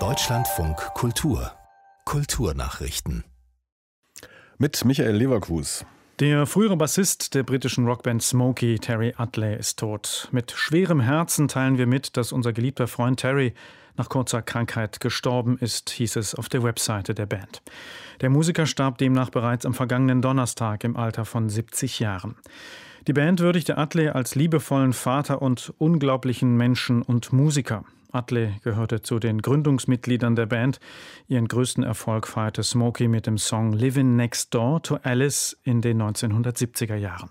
Deutschlandfunk Kultur Kulturnachrichten mit Michael Leverkus. Der frühere Bassist der britischen Rockband Smokey, Terry Utley, ist tot. Mit schwerem Herzen teilen wir mit, dass unser geliebter Freund Terry nach kurzer Krankheit gestorben ist, hieß es auf der Webseite der Band. Der Musiker starb demnach bereits am vergangenen Donnerstag im Alter von 70 Jahren. Die Band würdigte Utley als liebevollen Vater und unglaublichen Menschen und Musiker. Atle gehörte zu den Gründungsmitgliedern der Band. Ihren größten Erfolg feierte Smokey mit dem Song Living Next Door to Alice in den 1970er Jahren.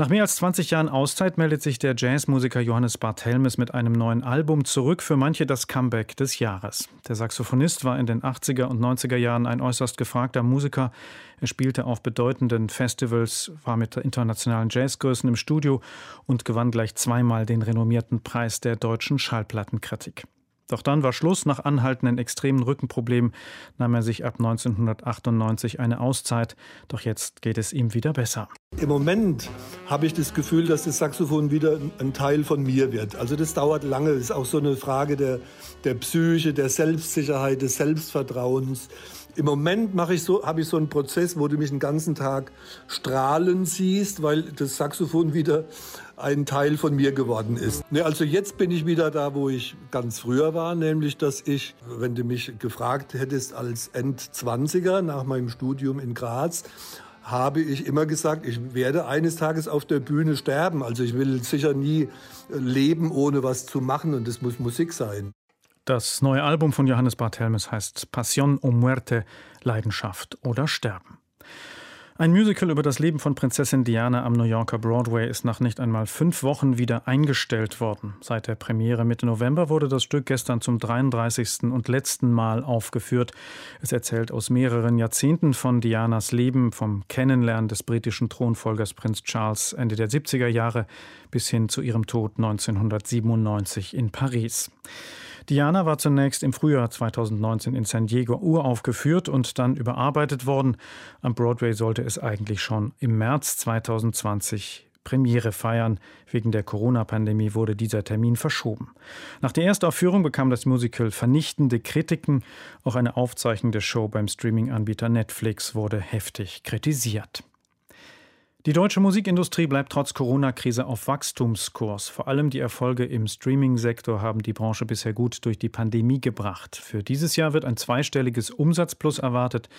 Nach mehr als 20 Jahren Auszeit meldet sich der Jazzmusiker Johannes Barthelmes mit einem neuen Album zurück, für manche das Comeback des Jahres. Der Saxophonist war in den 80er und 90er Jahren ein äußerst gefragter Musiker. Er spielte auf bedeutenden Festivals, war mit internationalen Jazzgrößen im Studio und gewann gleich zweimal den renommierten Preis der deutschen Schallplattenkritik. Doch dann war Schluss. Nach anhaltenden extremen Rückenproblemen nahm er sich ab 1998 eine Auszeit. Doch jetzt geht es ihm wieder besser. Im Moment habe ich das Gefühl, dass das Saxophon wieder ein Teil von mir wird. Also das dauert lange. Das ist auch so eine Frage der, der Psyche, der Selbstsicherheit, des Selbstvertrauens. Im Moment mache ich so, habe ich so einen Prozess, wo du mich den ganzen Tag strahlen siehst, weil das Saxophon wieder ein Teil von mir geworden ist. Ne, also jetzt bin ich wieder da, wo ich ganz früher war, nämlich dass ich, wenn du mich gefragt hättest als Endzwanziger nach meinem Studium in Graz, habe ich immer gesagt, ich werde eines Tages auf der Bühne sterben. Also ich will sicher nie leben, ohne was zu machen und das muss Musik sein. Das neue Album von Johannes Barthelmes heißt Passion o Muerte, Leidenschaft oder Sterben. Ein Musical über das Leben von Prinzessin Diana am New Yorker Broadway ist nach nicht einmal fünf Wochen wieder eingestellt worden. Seit der Premiere Mitte November wurde das Stück gestern zum 33. und letzten Mal aufgeführt. Es erzählt aus mehreren Jahrzehnten von Dianas Leben, vom Kennenlernen des britischen Thronfolgers Prinz Charles Ende der 70er Jahre bis hin zu ihrem Tod 1997 in Paris. Diana war zunächst im Frühjahr 2019 in San Diego uraufgeführt und dann überarbeitet worden. Am Broadway sollte es eigentlich schon im März 2020 Premiere feiern. Wegen der Corona-Pandemie wurde dieser Termin verschoben. Nach der Erstaufführung bekam das Musical vernichtende Kritiken. Auch eine Aufzeichnung der Show beim Streaming-Anbieter Netflix wurde heftig kritisiert. Die deutsche Musikindustrie bleibt trotz Corona-Krise auf Wachstumskurs. Vor allem die Erfolge im Streaming-Sektor haben die Branche bisher gut durch die Pandemie gebracht. Für dieses Jahr wird ein zweistelliges Umsatzplus erwartet.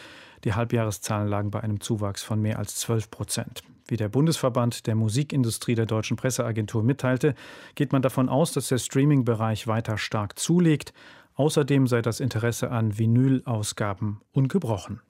Die Halbjahreszahlen lagen bei einem Zuwachs von mehr als 12 Prozent. Wie der Bundesverband der Musikindustrie der Deutschen Presseagentur mitteilte, geht man davon aus, dass der Streaming-Bereich weiter stark zulegt. Außerdem sei das Interesse an Vinyl-Ausgaben ungebrochen.